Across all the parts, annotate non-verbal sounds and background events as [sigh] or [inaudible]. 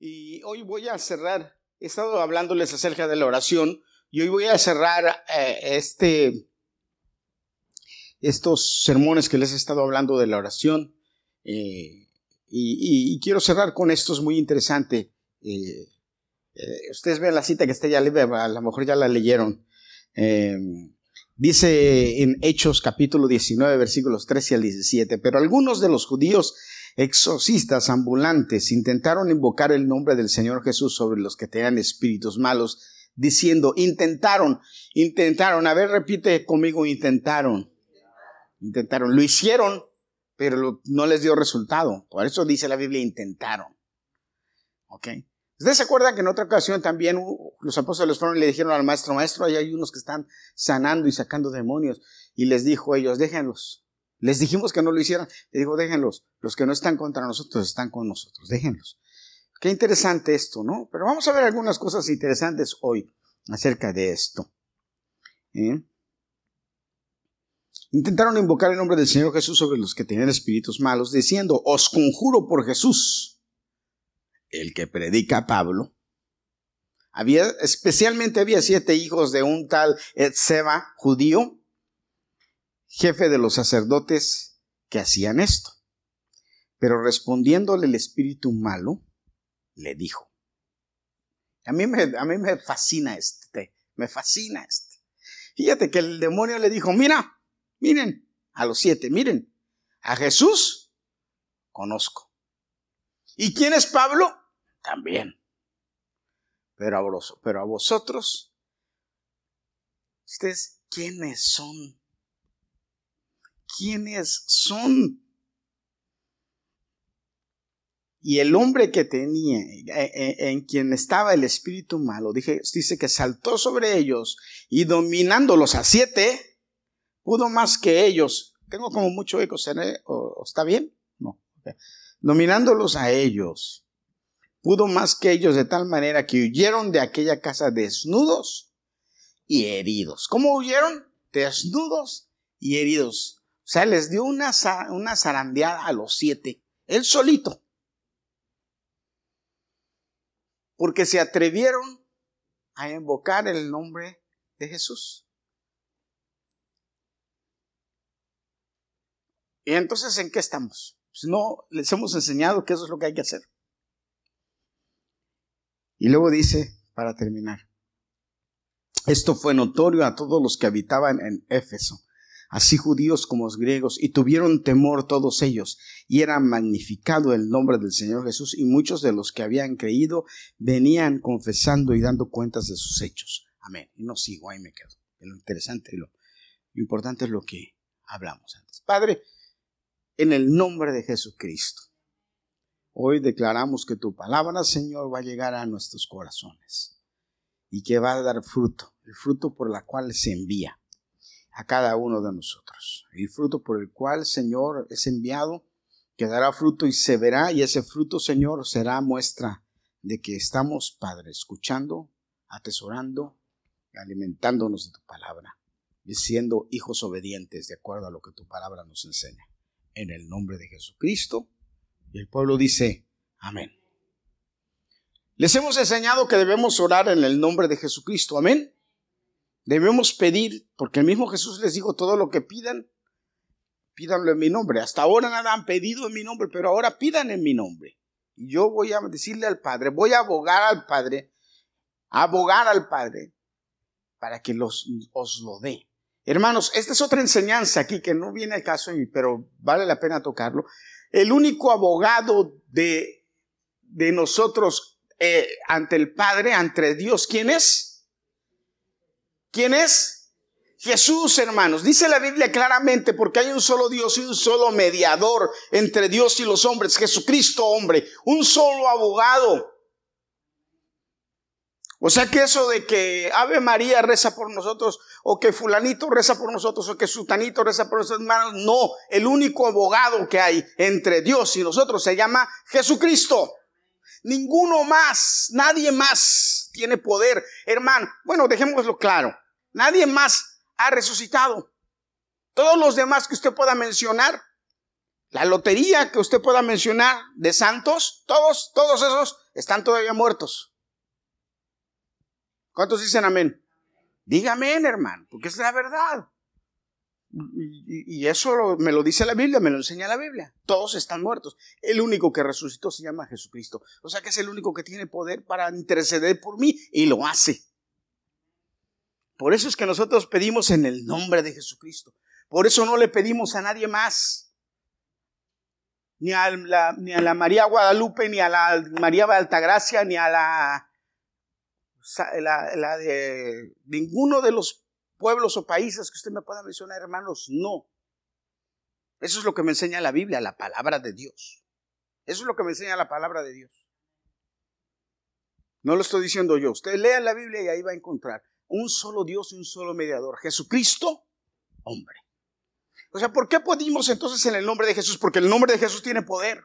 Y hoy voy a cerrar, he estado hablándoles acerca de la oración y hoy voy a cerrar eh, este, estos sermones que les he estado hablando de la oración. Eh, y, quiero cerrar con esto, es muy interesante. Eh, ustedes ven la cita que está ya, a lo mejor ya la leyeron. dice en Hechos capítulo 19, versículos 13 al 17, pero algunos de los judíos exorcistas ambulantes intentaron invocar el nombre del Señor Jesús sobre los que tenían espíritus malos, diciendo, intentaron, intentaron, a ver, repite conmigo, intentaron, intentaron, lo hicieron, pero no les dio resultado. Por eso dice la Biblia, intentaron. ¿Ok? ¿Ustedes se acuerdan que en otra ocasión también los apóstoles fueron y le dijeron al maestro, maestro, ahí hay unos que están sanando y sacando demonios? Y les dijo ellos, déjenlos, les dijimos que no lo hicieran. Le digo, déjenlos. Los que no están contra nosotros están con nosotros. Déjenlos. Qué interesante esto, ¿no? Pero vamos a ver algunas cosas interesantes hoy acerca de esto. ¿Eh? Intentaron invocar el nombre del Señor Jesús sobre los que tenían espíritus malos, diciendo, os conjuro por Jesús, el que predica a Pablo. Había, especialmente había siete hijos de un tal Etseba judío, jefe de los sacerdotes que hacían esto. Pero respondiéndole el espíritu malo, le dijo, a mí me, a mí me fascina este, me fascina este. Fíjate que el demonio le dijo, mira, miren, a los siete, miren, a Jesús conozco. ¿Y quién es Pablo? También. Pero a, pero a vosotros, ustedes, ¿quiénes son? Quiénes son. Y el hombre que tenía, eh, eh, en quien estaba el espíritu malo, dije, dice que saltó sobre ellos y dominándolos a siete, pudo más que ellos. Tengo como mucho eco, ¿está bien? No. Dominándolos a ellos, pudo más que ellos de tal manera que huyeron de aquella casa desnudos y heridos. ¿Cómo huyeron? Desnudos y heridos. O sea, les dio una, una zarandeada a los siete, él solito. Porque se atrevieron a invocar el nombre de Jesús. Y entonces, ¿en qué estamos? Pues no les hemos enseñado que eso es lo que hay que hacer. Y luego dice, para terminar, esto fue notorio a todos los que habitaban en Éfeso así judíos como griegos, y tuvieron temor todos ellos, y era magnificado el nombre del Señor Jesús, y muchos de los que habían creído venían confesando y dando cuentas de sus hechos. Amén. Y no sigo, ahí me quedo. Lo interesante y lo, lo importante es lo que hablamos antes. Padre, en el nombre de Jesucristo, hoy declaramos que tu palabra, Señor, va a llegar a nuestros corazones y que va a dar fruto, el fruto por la cual se envía a cada uno de nosotros. El fruto por el cual, Señor, es enviado, que dará fruto y se verá, y ese fruto, Señor, será muestra de que estamos, Padre, escuchando, atesorando, alimentándonos de tu palabra, y siendo hijos obedientes de acuerdo a lo que tu palabra nos enseña. En el nombre de Jesucristo. Y el pueblo dice, amén. Les hemos enseñado que debemos orar en el nombre de Jesucristo. Amén. Debemos pedir, porque el mismo Jesús les dijo, todo lo que pidan, pídanlo en mi nombre. Hasta ahora nada han pedido en mi nombre, pero ahora pidan en mi nombre. Y yo voy a decirle al Padre, voy a abogar al Padre, abogar al Padre, para que los, os lo dé. Hermanos, esta es otra enseñanza aquí que no viene al caso, pero vale la pena tocarlo. El único abogado de, de nosotros eh, ante el Padre, ante Dios, ¿quién es? ¿Quién es? Jesús, hermanos. Dice la Biblia claramente, porque hay un solo Dios y un solo mediador entre Dios y los hombres, Jesucristo hombre, un solo abogado. O sea que eso de que Ave María reza por nosotros, o que fulanito reza por nosotros, o que sutanito reza por nosotros, hermanos, no. El único abogado que hay entre Dios y nosotros se llama Jesucristo. Ninguno más, nadie más tiene poder. Hermano, bueno, dejémoslo claro. Nadie más ha resucitado. Todos los demás que usted pueda mencionar, la lotería que usted pueda mencionar de santos, todos, todos esos están todavía muertos. ¿Cuántos dicen amén? Dígame, hermano, porque es la verdad. Y, eso me lo dice la Biblia, me lo enseña la Biblia. Todos están muertos. El único que resucitó se llama Jesucristo. O sea que es el único que tiene poder para interceder por mí y lo hace. Por eso es que nosotros pedimos en el nombre de Jesucristo. Por eso no le pedimos a nadie más. Ni a la, ni a la María Guadalupe, ni a la María de Altagracia, ni a la, la, la de ninguno de los pueblos o países que usted me pueda mencionar, hermanos, no. Eso es lo que me enseña la Biblia, la palabra de Dios. Eso es lo que me enseña la palabra de Dios. No lo estoy diciendo yo. Usted lea la Biblia y ahí va a encontrar un solo Dios y un solo mediador. Jesucristo, hombre. O sea, ¿por qué podimos entonces en el nombre de Jesús? Porque el nombre de Jesús tiene poder.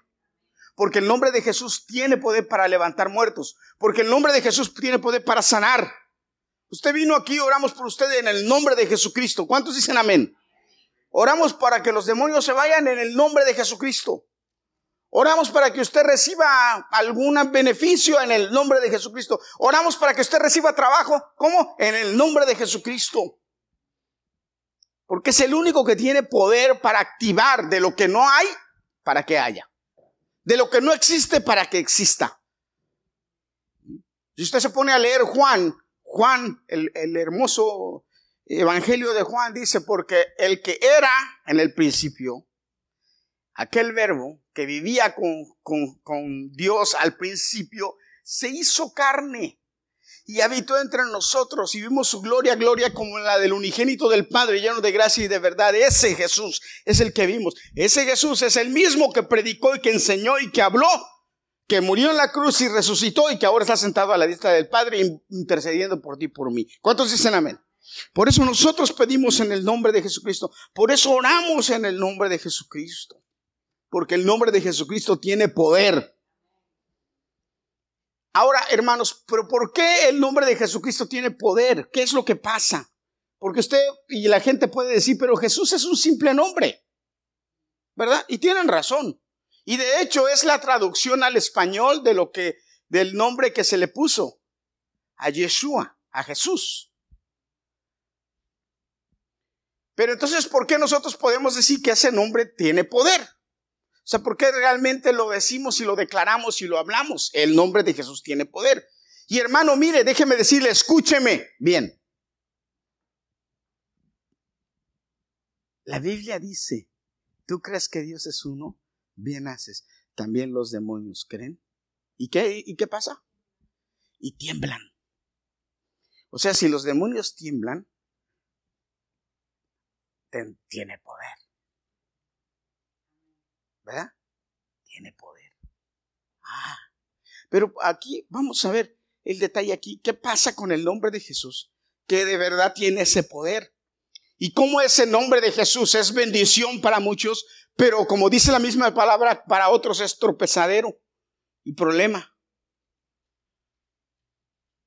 Porque el nombre de Jesús tiene poder para levantar muertos. Porque el nombre de Jesús tiene poder para sanar. Usted vino aquí, oramos por usted en el nombre de Jesucristo. ¿Cuántos dicen amén? Oramos para que los demonios se vayan en el nombre de Jesucristo. Oramos para que usted reciba algún beneficio en el nombre de Jesucristo. Oramos para que usted reciba trabajo. ¿Cómo? En el nombre de Jesucristo. Porque es el único que tiene poder para activar de lo que no hay para que haya. De lo que no existe para que exista. Si usted se pone a leer Juan Juan, el, hermoso Evangelio de Juan dice, porque el que era en el principio, aquel verbo que vivía con, con, con, Dios al principio, se hizo carne y habitó entre nosotros y vimos su gloria, gloria como la del unigénito del Padre, lleno de gracia y de verdad. Ese Jesús es el que vimos. Ese Jesús es el mismo que predicó y que enseñó y que habló que murió en la cruz y resucitó y que ahora está sentado a la diestra del Padre intercediendo por ti y por mí. ¿Cuántos dicen amén? Por eso nosotros pedimos en el nombre de Jesucristo. Por eso oramos en el nombre de Jesucristo. Porque el nombre de Jesucristo tiene poder. Ahora, hermanos, pero ¿por qué el nombre de Jesucristo tiene poder? ¿Qué es lo que pasa? Porque usted y la gente puede decir, pero Jesús es un simple nombre. ¿Verdad? Y tienen razón. Y de hecho es la traducción al español de lo que, del nombre que se le puso a Yeshua, a Jesús. Pero entonces, ¿por qué nosotros podemos decir que ese nombre tiene poder? O sea, ¿por qué realmente lo decimos y lo declaramos y lo hablamos? El nombre de Jesús tiene poder. Y hermano, mire, déjeme decirle, escúcheme bien. La Biblia dice, ¿tú crees que Dios es uno? Bien haces. También los demonios creen. ¿Y qué, ¿Y qué pasa? Y tiemblan. O sea, si los demonios tiemblan, tiene poder. ¿Verdad? Tiene poder. Ah, pero aquí vamos a ver el detalle aquí. ¿Qué pasa con el nombre de Jesús? Que de verdad tiene ese poder. Y cómo ese nombre de Jesús es bendición para muchos, pero como dice la misma palabra, para otros es tropezadero y problema.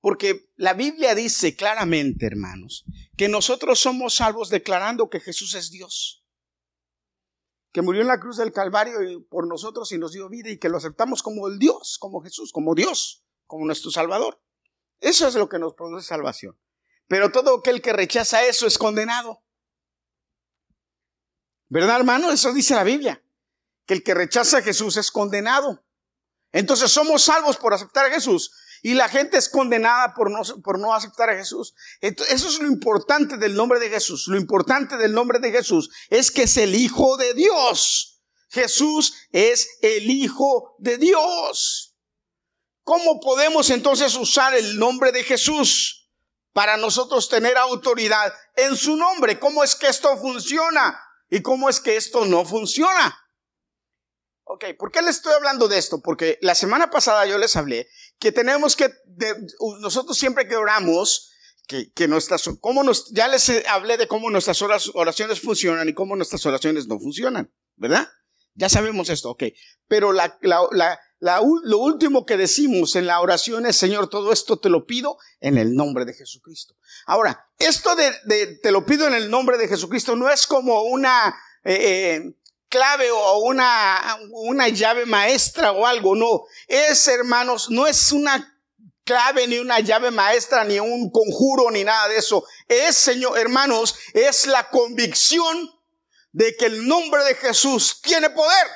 Porque la Biblia dice claramente, hermanos, que nosotros somos salvos declarando que Jesús es Dios. Que murió en la cruz del Calvario por nosotros y nos dio vida y que lo aceptamos como el Dios, como Jesús, como Dios, como nuestro Salvador. Eso es lo que nos produce salvación. Pero todo aquel que rechaza eso es condenado. ¿Verdad, hermano? Eso dice la Biblia. Que el que rechaza a Jesús es condenado. Entonces somos salvos por aceptar a Jesús. Y la gente es condenada por no, por no aceptar a Jesús. eso es lo importante del nombre de Jesús. Lo importante del nombre de Jesús es que es el Hijo de Dios. Jesús es el Hijo de Dios. ¿Cómo podemos entonces usar el nombre de Jesús para nosotros tener autoridad en su nombre? ¿Cómo es que esto funciona? ¿Y cómo es que esto no funciona? Ok, ¿por qué les estoy hablando de esto? Porque la semana pasada yo les hablé que tenemos que, nosotros siempre que oramos, que, que nuestras, cómo nos, ya les hablé de cómo nuestras oraciones funcionan y cómo nuestras oraciones no funcionan, ¿verdad? Ya sabemos esto, ok. Pero la, la, lo último que decimos en la oración es, Señor, todo esto te lo pido en el nombre de Jesucristo. Ahora, esto de, te lo pido en el nombre de Jesucristo no es como una eh, eh, clave o una, una llave maestra o algo, no. Es, hermanos, no es una clave ni una llave maestra ni un conjuro ni nada de eso. Es, Señor, hermanos, es la convicción de que el nombre de Jesús tiene poder.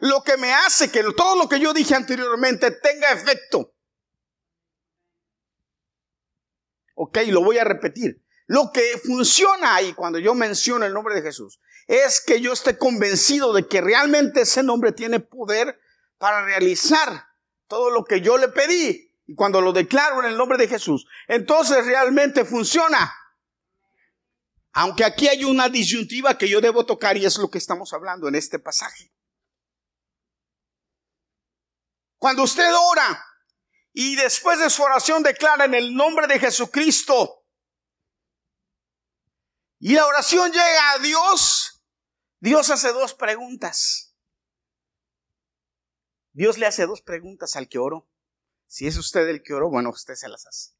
Lo que me hace que todo lo que yo dije anteriormente tenga efecto. Ok, lo voy a repetir. Lo que funciona ahí cuando yo menciono el nombre de Jesús es que yo esté convencido de que realmente ese nombre tiene poder para realizar todo lo que yo le pedí. Y cuando lo declaro en el nombre de Jesús, entonces realmente funciona. Aunque aquí hay una disyuntiva que yo debo tocar y es lo que estamos hablando en este pasaje. Cuando usted ora y después de su oración declara en el nombre de Jesucristo, y la oración llega a Dios, Dios hace dos preguntas. Dios le hace dos preguntas al que oró. Si es usted el que oró, bueno, usted se las hace.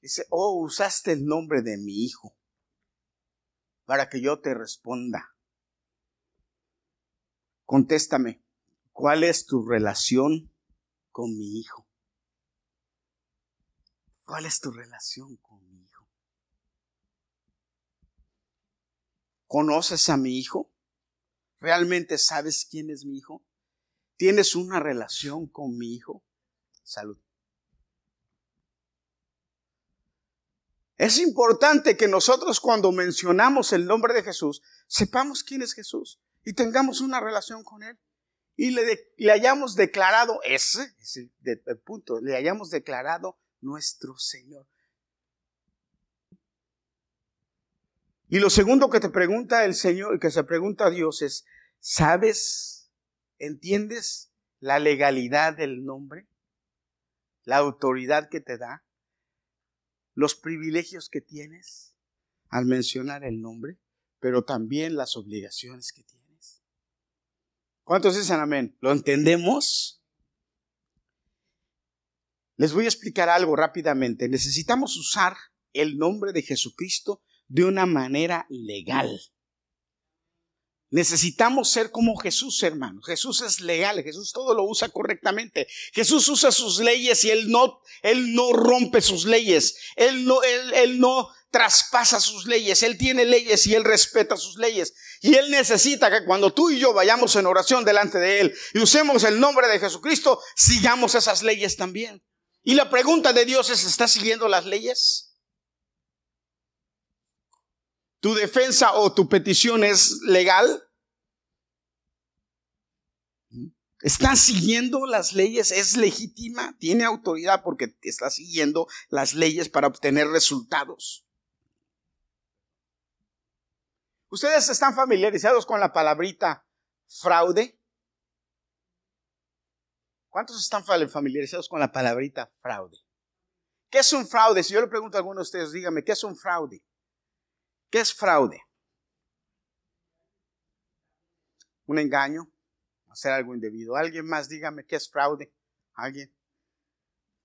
Dice, oh, usaste el nombre de mi hijo para que yo te responda. Contéstame, ¿cuál es tu relación con mi hijo? ¿Cuál es tu relación con mi hijo? ¿Conoces a mi hijo? ¿Realmente sabes quién es mi hijo? ¿Tienes una relación con mi hijo? Salud. Es importante que nosotros cuando mencionamos el nombre de Jesús, sepamos quién es Jesús y tengamos una relación con Él. Y le, hayamos declarado, ese es el punto, le hayamos declarado nuestro Señor. Y lo segundo que te pregunta el Señor, que se pregunta a Dios es, ¿sabes, entiendes la legalidad del nombre? La autoridad que te da, los privilegios que tienes al mencionar el nombre, pero también las obligaciones que tienes. ¿Cuántos dicen amén? ¿Lo entendemos? Les voy a explicar algo rápidamente. Necesitamos usar el nombre de Jesucristo de una manera legal. Necesitamos ser como Jesús, hermano. Jesús es legal, Jesús todo lo usa correctamente. Jesús usa sus leyes y él no, él no rompe sus leyes. Él no, él, él no traspasa sus leyes. Él tiene leyes y él respeta sus leyes. Y él necesita que cuando tú y yo vayamos en oración delante de él y usemos el nombre de Jesucristo, sigamos esas leyes también. Y la pregunta de Dios es, ¿estás siguiendo las leyes? tu defensa o tu petición es legal? ¿Está siguiendo las leyes? ¿Es legítima? ¿Tiene autoridad porque está siguiendo las leyes para obtener resultados? ¿Ustedes están familiarizados con la palabrita fraude? ¿Cuántos están familiarizados con la palabrita fraude? ¿Qué es un fraude? Si yo le pregunto a alguno de ustedes, dígame, ¿qué es un fraude? ¿Qué es fraude? Un engaño, hacer algo indebido. Alguien más, dígame, ¿qué es fraude? ¿Alguien?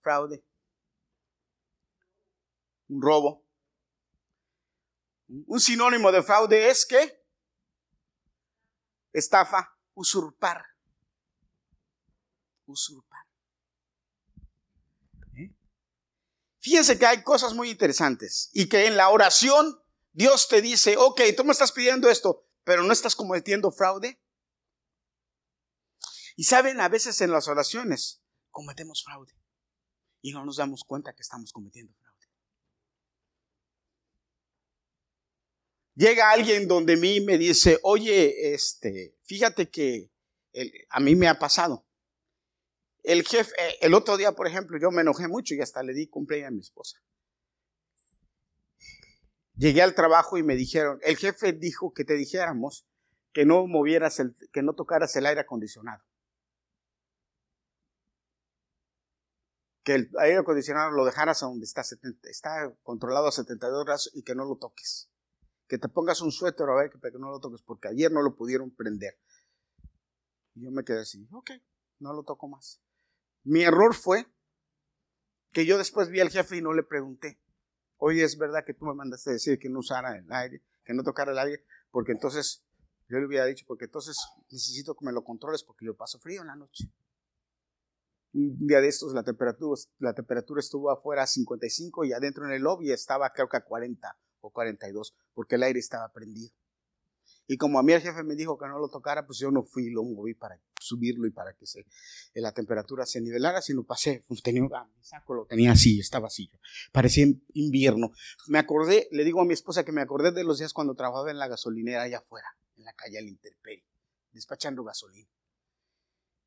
Fraude. Un robo. Un sinónimo de fraude es que estafa, usurpar. Usurpar. ¿Eh? Fíjense que hay cosas muy interesantes y que en la oración Dios te dice, ok, tú me estás pidiendo esto, pero no estás cometiendo fraude. Y saben, a veces en las oraciones cometemos fraude y no nos damos cuenta que estamos cometiendo fraude. Llega alguien donde mí me dice, oye, este, fíjate que a mí me ha pasado. El jefe, eh, el otro día, por ejemplo, yo me enojé mucho y hasta le di cumpleaños a mi esposa. Llegué al trabajo y me dijeron, el jefe dijo que te dijéramos que no movieras el, que no tocaras el aire acondicionado. Que el aire acondicionado lo dejaras a donde está, está controlado a 72 grados y que no lo toques. Que te pongas un suéter a ver que, que no lo toques porque ayer no lo pudieron prender. Y yo me quedé así, ok, no lo toco más. Mi error fue que yo después vi al jefe y no le pregunté. Oye, es verdad que tú me mandaste decir que no usara el aire, que no tocara el aire, porque entonces Yo le hubiera dicho, porque entonces necesito que me lo controles porque yo paso frío en la noche. Un día de estos la temperatura, la temperatura estuvo afuera a 55 y adentro en el lobby estaba creo que a 40 o 42 porque el aire estaba prendido. Y como a mí el jefe me dijo que no lo tocara, pues yo no fui y lo moví para subirlo y para que se, eh, la temperatura se nivelara, sino pasé, pues tenía ah, saco, lo tenía así, estaba así. Parecía invierno. Me acordé, le digo a mi esposa que me acordé de los días cuando trabajaba en la gasolinera allá afuera, en la calle al Interperi, despachando gasolina.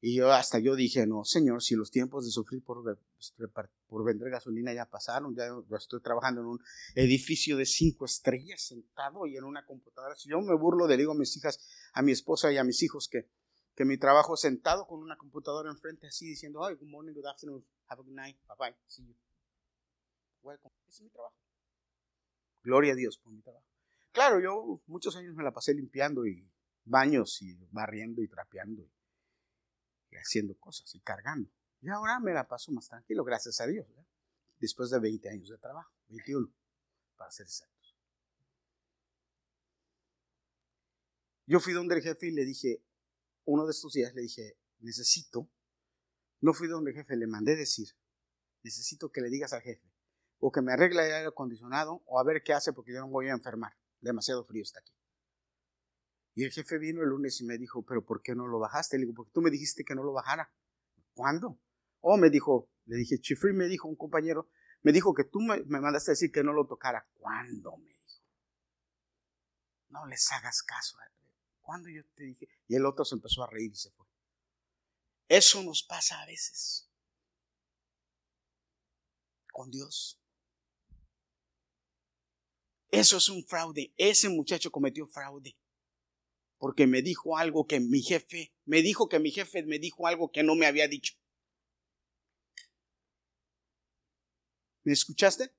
Y yo hasta yo dije, no, señor, si los tiempos de sufrir por, pues, por vender gasolina ya pasaron, ya estoy trabajando en un edificio de cinco estrellas sentado y en una computadora. Si yo me burlo, le digo a mis hijas, a mi esposa y a mis hijos que, que mi trabajo sentado con una computadora enfrente así diciendo, ay, good morning, good afternoon, have a good night, bye bye, see you. Welcome. Es mi trabajo. Gloria a Dios por mi trabajo. Claro, yo muchos años me la pasé limpiando y baños y barriendo y trapeando haciendo cosas y cargando. Y ahora me la paso más tranquilo, gracias a Dios, después de 20 años de trabajo, 21 para ser exactos. Yo fui donde el jefe y le dije, uno de estos días le dije, necesito, no fui donde el jefe, le mandé decir, necesito que le digas al jefe, o que me arregle el aire acondicionado, o a ver qué hace porque yo no voy a enfermar, demasiado frío está aquí. Y el jefe vino el lunes y me dijo, pero ¿por qué no lo bajaste? Le digo, porque tú me dijiste que no lo bajara. ¿Cuándo? Oh, me dijo, le dije, Chifri me dijo, un compañero, me dijo que tú me, mandaste a decir que no lo tocara. ¿Cuándo? Me dijo. No les hagas caso. ¿Cuándo yo te dije? Y el otro se empezó a reír y se fue. Eso nos pasa a veces con Dios. Eso es un fraude. Ese muchacho cometió fraude porque me dijo algo que mi jefe, me dijo que mi jefe me dijo algo que no me había dicho. ¿Me escuchaste?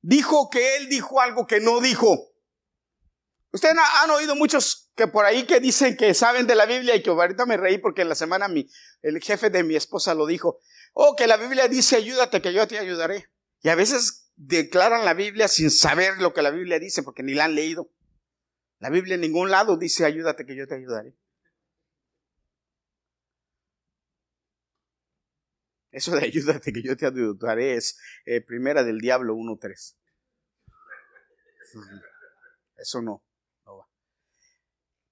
Dijo que él dijo algo que no dijo. Ustedes han oído muchos que por ahí que dicen que saben de la Biblia y que ahorita me reí porque en la semana mi, el jefe de mi esposa lo dijo. Oh, que la Biblia dice ayúdate que yo te ayudaré. Y a veces declaran la Biblia sin saber lo que la Biblia dice porque ni la han leído. La Biblia en ningún lado dice ayúdate que yo te ayudaré. Eso de ayúdate que yo te ayudaré es eh, primera del diablo 1.3. Eso no, no va.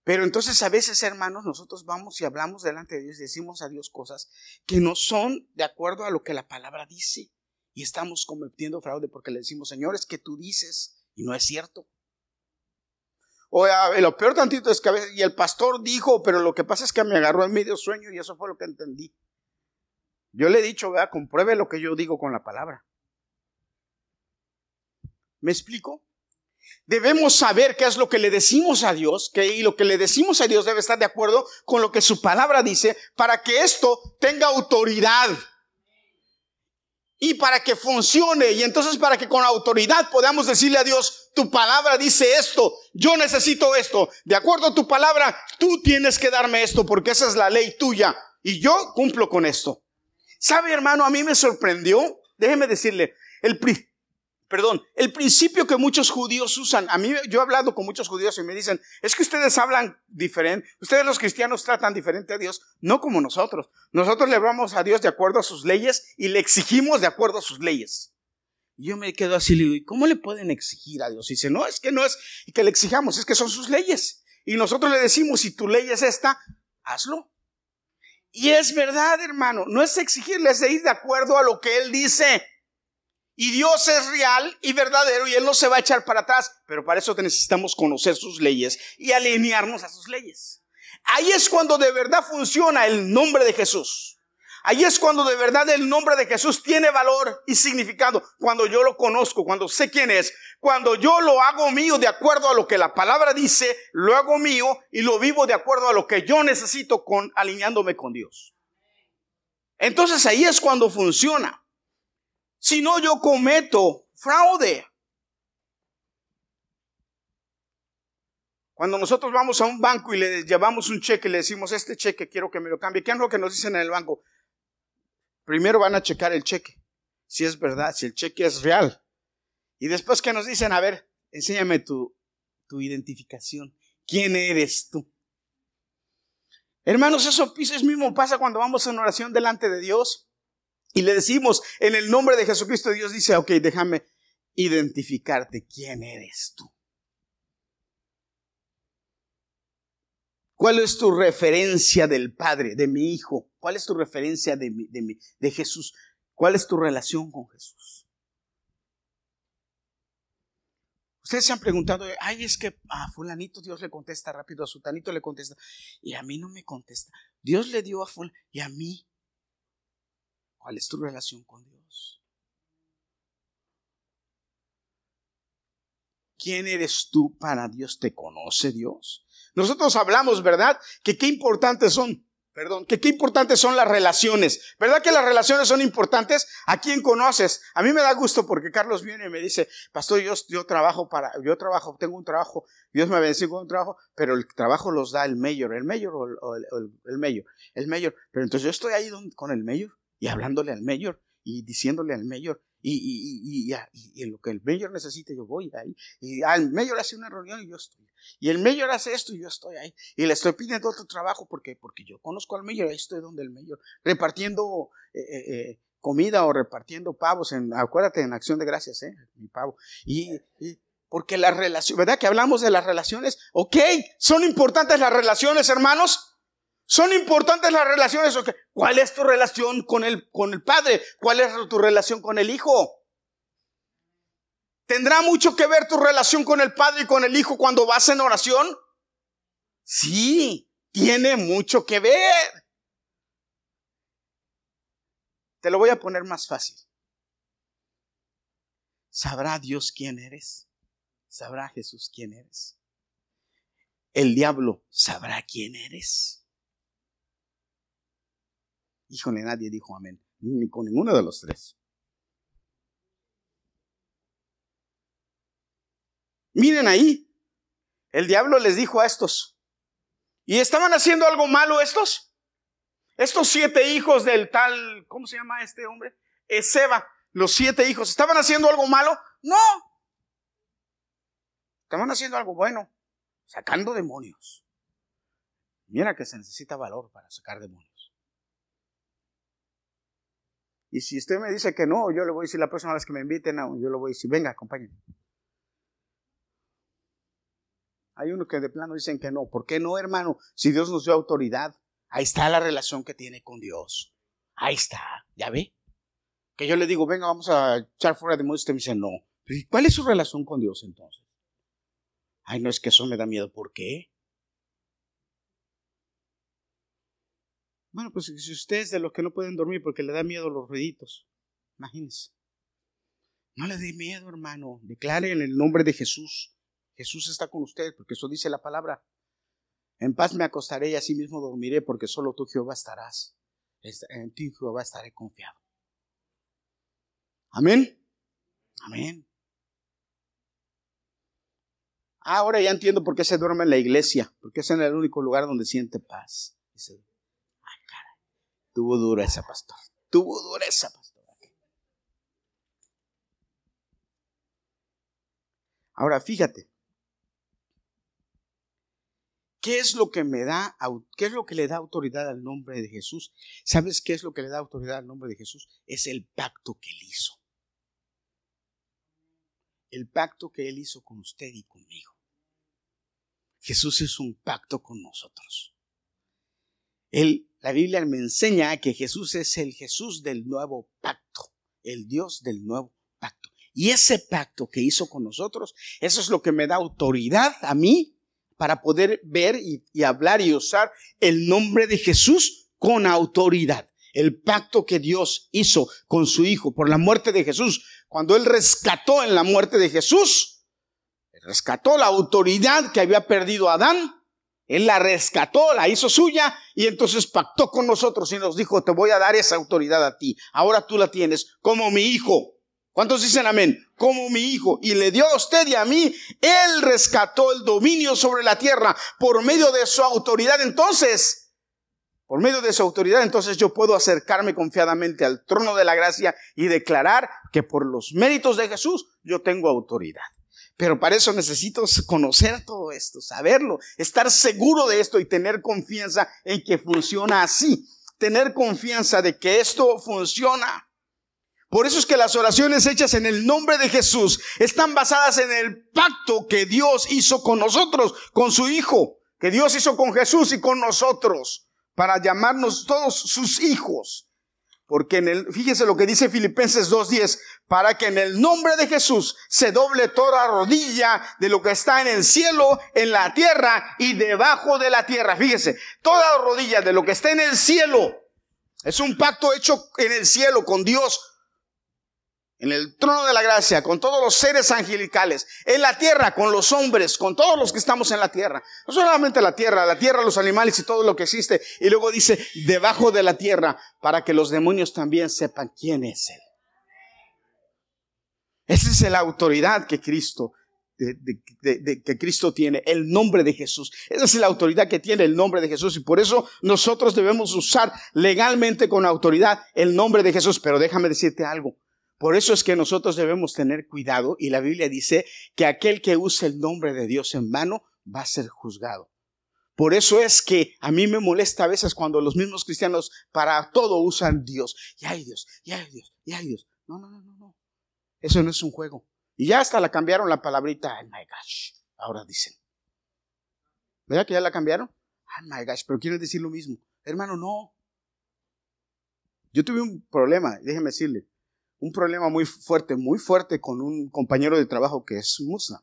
Pero entonces a veces, hermanos, nosotros vamos y hablamos delante de Dios y decimos a Dios cosas que no son de acuerdo a lo que la palabra dice. Y estamos cometiendo fraude porque le decimos, Señor, es que tú dices y no es cierto. O lo peor tantito es que a veces, y el pastor dijo, pero lo que pasa es que me agarró en medio sueño y eso fue lo que entendí. Yo le he dicho, vea, compruebe lo que yo digo con la palabra. ¿Me explico? Debemos saber qué es lo que le decimos a Dios, que y lo que le decimos a Dios debe estar de acuerdo con lo que su palabra dice, para que esto tenga autoridad y para que funcione y entonces para que con autoridad podamos decirle a Dios, tu palabra dice esto, yo necesito esto, de acuerdo a tu palabra, tú tienes que darme esto porque esa es la ley tuya y yo cumplo con esto. ¿Sabe hermano? A mí me sorprendió, déjeme decirle, el, perdón, el principio que muchos judíos usan. A mí, yo he hablado con muchos judíos y me dicen, es que ustedes hablan diferente, ustedes los cristianos tratan diferente a Dios, no como nosotros. Nosotros le hablamos a Dios de acuerdo a sus leyes y le exigimos de acuerdo a sus leyes. Yo me quedo así, le digo, ¿y cómo le pueden exigir a Dios? Dice, no, es que no es que le exijamos, es que son sus leyes. Y nosotros le decimos, si tu ley es esta, hazlo. Y es verdad, hermano, no es exigirle, es ir de acuerdo a lo que Él dice. Y Dios es real y verdadero y Él no se va a echar para atrás. Pero para eso necesitamos conocer sus leyes y alinearnos a sus leyes. Ahí es cuando de verdad funciona el nombre de Jesús. Ahí es cuando de verdad el nombre de Jesús tiene valor y significado. Cuando yo lo conozco, cuando sé quién es, cuando yo lo hago mío de acuerdo a lo que la palabra dice, lo hago mío y lo vivo de acuerdo a lo que yo necesito con alineándome con Dios. Entonces ahí es cuando funciona. Si no, yo cometo fraude. Cuando nosotros vamos a un banco y le llevamos un cheque, le decimos, este cheque quiero que me lo cambie. ¿Qué es lo que nos dicen en el banco? Primero van a checar el cheque, si es verdad, si el cheque es real. Y después que nos dicen, a ver, enséñame tu, tu identificación. ¿Quién eres tú? Hermanos, eso, eso mismo pasa cuando vamos en oración delante de Dios y le decimos en el nombre de Jesucristo, Dios dice, ok, déjame identificarte quién eres tú. ¿Cuál es tu referencia del Padre, de mi Hijo? ¿Cuál es tu referencia de, de, de Jesús? ¿Cuál es tu relación con Jesús? Ustedes se han preguntado, ay, es que a fulanito Dios le contesta rápido, a sutanito le contesta, y a mí no me contesta. Dios le dio a fulanito, y a mí. ¿Cuál es tu relación con Dios? ¿Quién eres tú para Dios? ¿Te conoce Dios? Nosotros hablamos, ¿verdad? Que qué importantes son, perdón, que qué importantes son las relaciones. ¿Verdad que las relaciones son importantes? ¿A quién conoces? A mí me da gusto porque Carlos viene y me dice, pastor, yo, trabajo para, yo trabajo, tengo un trabajo, Dios me bendice con un trabajo, pero el trabajo los da el mayor, el mayor o el, el, mayor, el mayor. Pero entonces yo estoy ahí con el mayor y hablándole al mayor y diciéndole al mayor y, y, y, y, en lo que el mayor necesite yo voy ahí. Y al ah, mayor hace una reunión y yo estoy. Y el mayor hace esto y yo estoy ahí. Y le estoy pidiendo otro trabajo porque, porque yo conozco al mayor, ahí estoy donde el mayor. Repartiendo eh, eh, eh, comida o repartiendo pavos. En, acuérdate, en acción de gracias, ¿eh? Mi pavo. Y, porque la relación, ¿verdad? Que hablamos de las relaciones. Ok, son importantes las relaciones, hermanos. Son importantes las relaciones. ¿Cuál es tu relación con el, con el Padre? ¿Cuál es tu relación con el Hijo? ¿Tendrá mucho que ver tu relación con el Padre y con el Hijo cuando vas en oración? Sí, tiene mucho que ver. Te lo voy a poner más fácil. ¿Sabrá Dios quién eres? ¿Sabrá Jesús quién eres? ¿El diablo sabrá quién eres? Híjole, nadie dijo amén, ni con ninguno de los tres. Miren ahí, el diablo les dijo a estos, ¿y estaban haciendo algo malo estos? Estos siete hijos del tal, ¿cómo se llama este hombre? Seba, los siete hijos, ¿estaban haciendo algo malo? No. Estaban haciendo algo bueno, sacando demonios. Mira que se necesita valor para sacar demonios. Y si usted me dice que no, yo le voy a decir la próxima vez que me inviten, yo le voy a decir, venga, acompáñenme. Hay unos que de plano dicen que no. ¿Por qué no, hermano? Si Dios nos dio autoridad, ahí está la relación que tiene con Dios. Ahí está, ¿ya ve? Que yo le digo, venga, vamos a echar fuera de demonios, usted me dice no. ¿Cuál es su relación con Dios entonces? Ay, no es que eso me da miedo. ¿Por qué? Bueno, pues si usted es de los que no pueden dormir porque le da miedo los ruiditos, imagínense. No le dé miedo, hermano. Declare en el nombre de Jesús. Jesús está con usted, porque eso dice la palabra. En paz me acostaré y así mismo dormiré, porque solo tú, Jehová, estarás. En ti, Jehová, estaré confiado. Amén. Amén. Ahora ya entiendo por qué se duerme en la iglesia, porque es en el único lugar donde siente paz. Dice, Tuvo dureza, pastor. Tuvo dureza, pastor. Ahora fíjate. ¿Qué es lo que me da, qué es lo que le da autoridad al nombre de Jesús? ¿Sabes qué es lo que le da autoridad al nombre de Jesús? Es el pacto que él hizo. El pacto que él hizo con usted y conmigo. Jesús es un pacto con nosotros. Él la Biblia me enseña que Jesús es el Jesús del nuevo pacto, el Dios del nuevo pacto. Y ese pacto que hizo con nosotros, eso es lo que me da autoridad a mí para poder ver y, y hablar y usar el nombre de Jesús con autoridad. El pacto que Dios hizo con su Hijo por la muerte de Jesús, cuando Él rescató en la muerte de Jesús, rescató la autoridad que había perdido Adán él la rescató, la hizo suya y entonces pactó con nosotros y nos dijo, te voy a dar esa autoridad a ti. Ahora tú la tienes como mi hijo. ¿Cuántos dicen amén? Como mi hijo. Y le dio a usted y a mí. Él rescató el dominio sobre la tierra por medio de su autoridad. Entonces, por medio de su autoridad, entonces yo puedo acercarme confiadamente al trono de la gracia y declarar que por los méritos de Jesús yo tengo autoridad. Pero para eso necesito conocer todo esto, saberlo, estar seguro de esto y tener confianza en que funciona así. Tener confianza de que esto funciona. Por eso es que las oraciones hechas en el nombre de Jesús están basadas en el pacto que Dios hizo con nosotros, con su Hijo, que Dios hizo con Jesús y con nosotros, para llamarnos todos sus hijos. Porque en el, fíjese lo que dice Filipenses 2.10, para que en el nombre de Jesús se doble toda rodilla de lo que está en el cielo, en la tierra y debajo de la tierra. Fíjese, toda rodilla de lo que está en el cielo. Es un pacto hecho en el cielo con Dios en el trono de la gracia, con todos los seres angelicales, en la tierra, con los hombres, con todos los que estamos en la tierra. No solamente la tierra, la tierra, los animales y todo lo que existe. Y luego dice, debajo de la tierra, para que los demonios también sepan quién es Él. Esa es la autoridad que Cristo, que Cristo tiene, el nombre de Jesús. Esa es la autoridad que tiene el nombre de Jesús. Y por eso nosotros debemos usar legalmente con autoridad el nombre de Jesús. Pero déjame decirte algo. Por eso es que nosotros debemos tener cuidado y la Biblia dice que aquel que use el nombre de Dios en vano va a ser juzgado. Por eso es que a mí me molesta a veces cuando los mismos cristianos para todo usan Dios. Y hay Dios, y hay Dios, y hay Dios. No, no, no, no, no. Eso no es un juego. Y ya hasta la cambiaron la palabrita, oh my gosh. Ahora dicen. ¿Verdad que ya la cambiaron? Oh my gosh, pero quieren decir lo mismo. Hermano, no. Yo tuve un problema, déjeme decirle un problema muy fuerte, muy fuerte con un compañero de trabajo que es musulmán.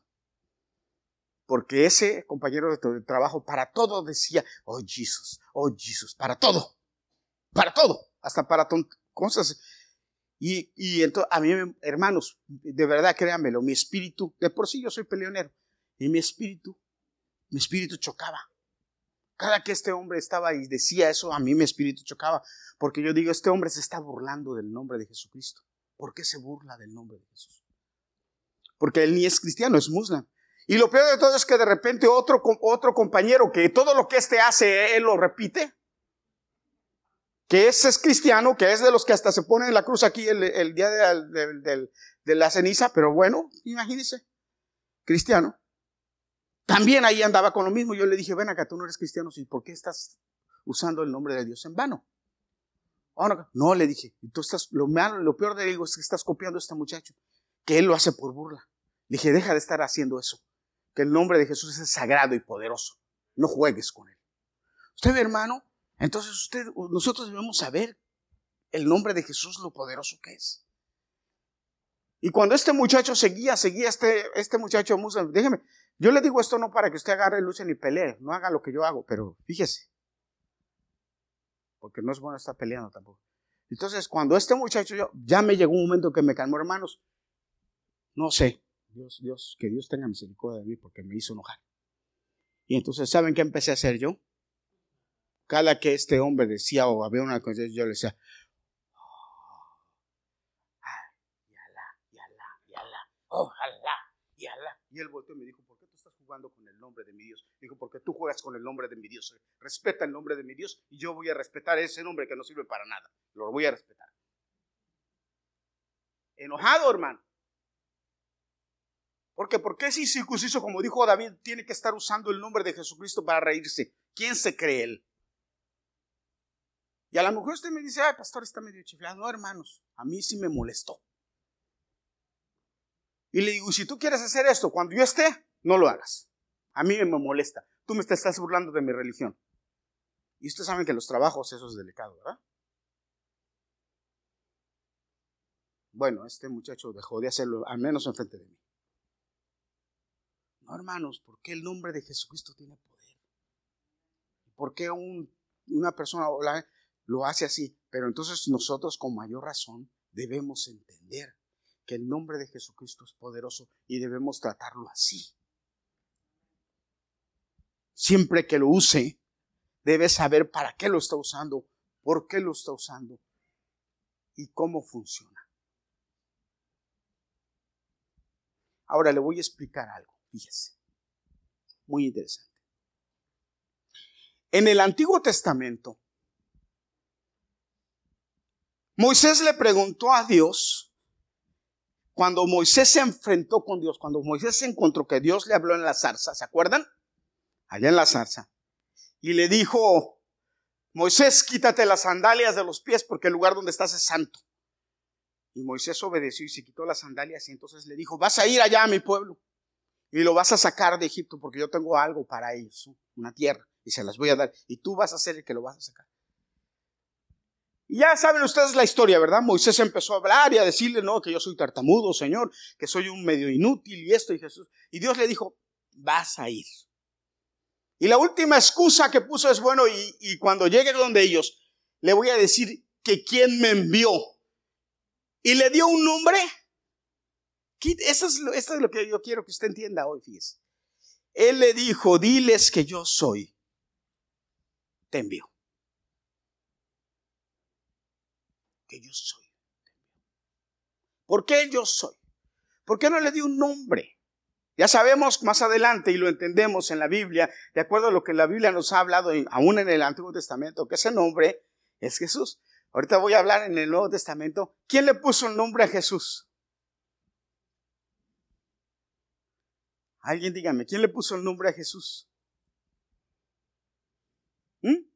Porque ese compañero de trabajo para todo decía, oh Jesús, oh Jesús, para todo, para todo, hasta para cosas. Y, y entonces, a mí, hermanos, de verdad, créanmelo, mi espíritu, de por sí yo soy peleonero, y mi espíritu, mi espíritu chocaba. Cada que este hombre estaba y decía eso, a mí mi espíritu chocaba, porque yo digo, este hombre se está burlando del nombre de Jesucristo. ¿Por qué se burla del nombre de Jesús? Porque él ni es cristiano, es musulmán. Y lo peor de todo es que de repente otro, otro compañero que todo lo que éste hace, él lo repite. Que ese es cristiano, que es de los que hasta se pone en la cruz aquí el, día de, la ceniza, pero bueno, imagínese, cristiano. También ahí andaba con lo mismo. Yo le dije, ven acá, tú no eres cristiano, ¿y por qué estás usando el nombre de Dios en vano? No, le dije, tú estás, lo, lo peor de él es que estás copiando a este muchacho, que él lo hace por burla. Le dije, deja de estar haciendo eso, que el nombre de Jesús es sagrado y poderoso. No juegues con él. Usted, hermano, entonces usted, nosotros debemos saber el nombre de Jesús, lo poderoso que es. Y cuando este muchacho seguía, seguía este, este muchacho déjeme, yo le digo esto no para que usted agarre lucha ni pelee, no haga lo que yo hago, pero fíjese, porque no es bueno estar peleando tampoco. Entonces, cuando este muchacho, yo, ya me llegó un momento que me calmó, hermanos, no sé, Dios, Dios, que Dios tenga misericordia de mí porque me hizo enojar. Y entonces, ¿saben qué empecé a hacer yo? Cada que este hombre decía o había una cosa, yo le decía, oh, ah, yala, yala, yala, ojalá, yala. Y él volteó y me dijo, jugando con el nombre de mi Dios. Dijo, porque tú juegas con el nombre de mi Dios. Respeta el nombre de mi Dios y yo voy a respetar ese nombre que no sirve para nada. Lo voy a respetar. Enojado, hermano. Porque, ¿por qué si circunciso, como dijo David, tiene que estar usando el nombre de Jesucristo para reírse? ¿Quién se cree él? Y a lo mejor usted me dice, ay, pastor, está medio chiflado. No, hermanos, a mí sí me molestó. Y le digo, si tú quieres hacer esto, cuando yo esté, no lo hagas. A mí me molesta. Tú me estás burlando de mi religión. Y ustedes saben que los trabajos eso es delicado, ¿verdad? Bueno, este muchacho dejó de hacerlo, al menos enfrente de mí. No, hermanos, ¿por qué el nombre de Jesucristo tiene poder? ¿Por qué una persona lo hace así? Pero entonces nosotros con mayor razón debemos entender que el nombre de Jesucristo es poderoso y debemos tratarlo así siempre que lo use, debe saber para qué lo está usando, por qué lo está usando y cómo funciona. Ahora le voy a explicar algo, fíjese, muy interesante. En el Antiguo Testamento, Moisés le preguntó a Dios cuando Moisés se enfrentó con Dios, cuando Moisés se encontró que Dios le habló en la zarza, ¿se acuerdan? Allá en la zarza. Y le dijo, Moisés, quítate las sandalias de los pies porque el lugar donde estás es santo. Y Moisés obedeció y se quitó las sandalias y entonces le dijo, vas a ir allá a mi pueblo y lo vas a sacar de Egipto porque yo tengo algo para ellos, una tierra, y se las voy a dar. Y tú vas a ser el que lo vas a sacar. Y ya saben ustedes la historia, ¿verdad? Moisés empezó a hablar y a decirle, no, que yo soy tartamudo, Señor, que soy un medio inútil y esto y Jesús. Y Dios le dijo, vas a ir. Y la última excusa que puso es, bueno, y, cuando llegue donde ellos, le voy a decir que quién me envió. Y le dio un nombre eso es, lo, es lo que yo quiero que usted entienda hoy, fíjese. Él le dijo, diles que yo soy. Te envío. Que yo soy. ¿Por qué yo soy? ¿Por qué no le dio un nombre? Ya sabemos más adelante y lo entendemos en la Biblia, de acuerdo a lo que la Biblia nos ha hablado, aún en el Antiguo Testamento, que ese nombre es Jesús. Ahorita voy a hablar en el Nuevo Testamento. ¿Quién le puso el nombre a Jesús? Alguien dígame, ¿quién le puso el nombre a Jesús? ¿Mm?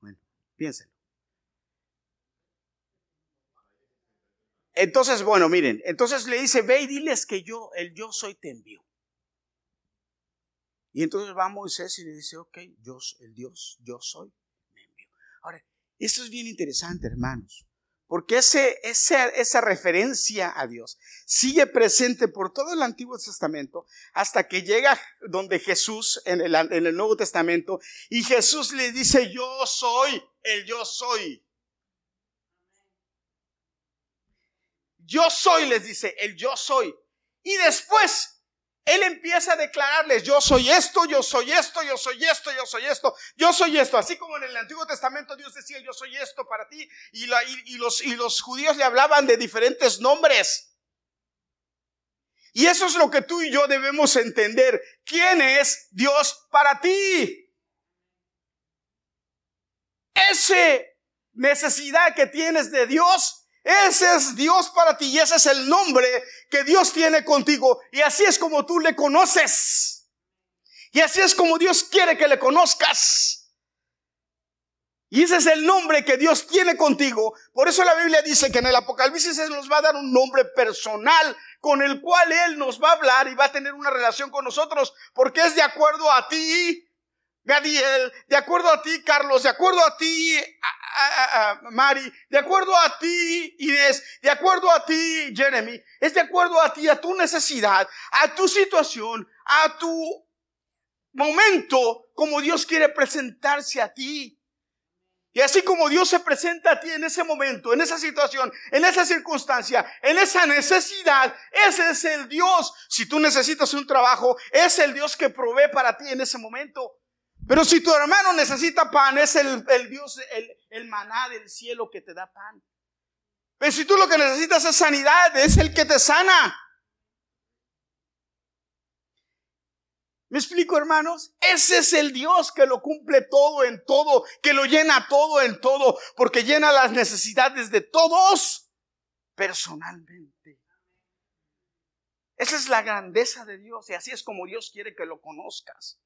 Bueno, piénsenlo. Entonces, bueno, miren, entonces le dice, ve y diles que yo, el yo soy, te envío. Y entonces va Moisés y le dice, ok, yo, el Dios, yo soy, me envío. Ahora, esto es bien interesante, hermanos. Porque ese, esa referencia a Dios sigue presente por todo el Antiguo Testamento hasta que llega donde Jesús en el Nuevo Testamento y Jesús le dice, yo soy el yo soy. Yo soy, les dice, el yo soy. Y después él empieza a declararles, yo soy esto, yo soy esto, yo soy esto, yo soy esto, yo soy esto. Así como en el Antiguo Testamento Dios decía, yo soy esto para ti. Y, los, y los judíos le hablaban de diferentes nombres. Y eso es lo que tú y yo debemos entender. ¿Quién es Dios para ti? Esa necesidad que tienes de Dios ese es Dios para ti y ese es el nombre que Dios tiene contigo. Y así es como tú le conoces. Y así es como Dios quiere que le conozcas. Y ese es el nombre que Dios tiene contigo. Por eso la Biblia dice que en el Apocalipsis Él nos va a dar un nombre personal con el cual Él nos va a hablar y va a tener una relación con nosotros porque es de acuerdo a ti Gadiel, de acuerdo a ti, Carlos, de acuerdo a ti, a, Mari, de acuerdo a ti, Inés, de acuerdo a ti, Jeremy, es de acuerdo a ti, a tu necesidad, a tu situación, a tu momento, como Dios quiere presentarse a ti. Y así como Dios se presenta a ti en ese momento, en esa situación, en esa circunstancia, en esa necesidad, ese es el Dios. Si tú necesitas un trabajo, es el Dios que provee para ti en ese momento. Pero si tu hermano necesita pan, es el, Dios, el, el maná del cielo que te da pan. Pero si tú lo que necesitas es sanidad, es el que te sana. ¿Me explico, hermanos? Ese es el Dios que lo cumple todo en todo, que lo llena todo en todo, porque llena las necesidades de todos personalmente. Esa es la grandeza de Dios y así es como Dios quiere que lo conozcas.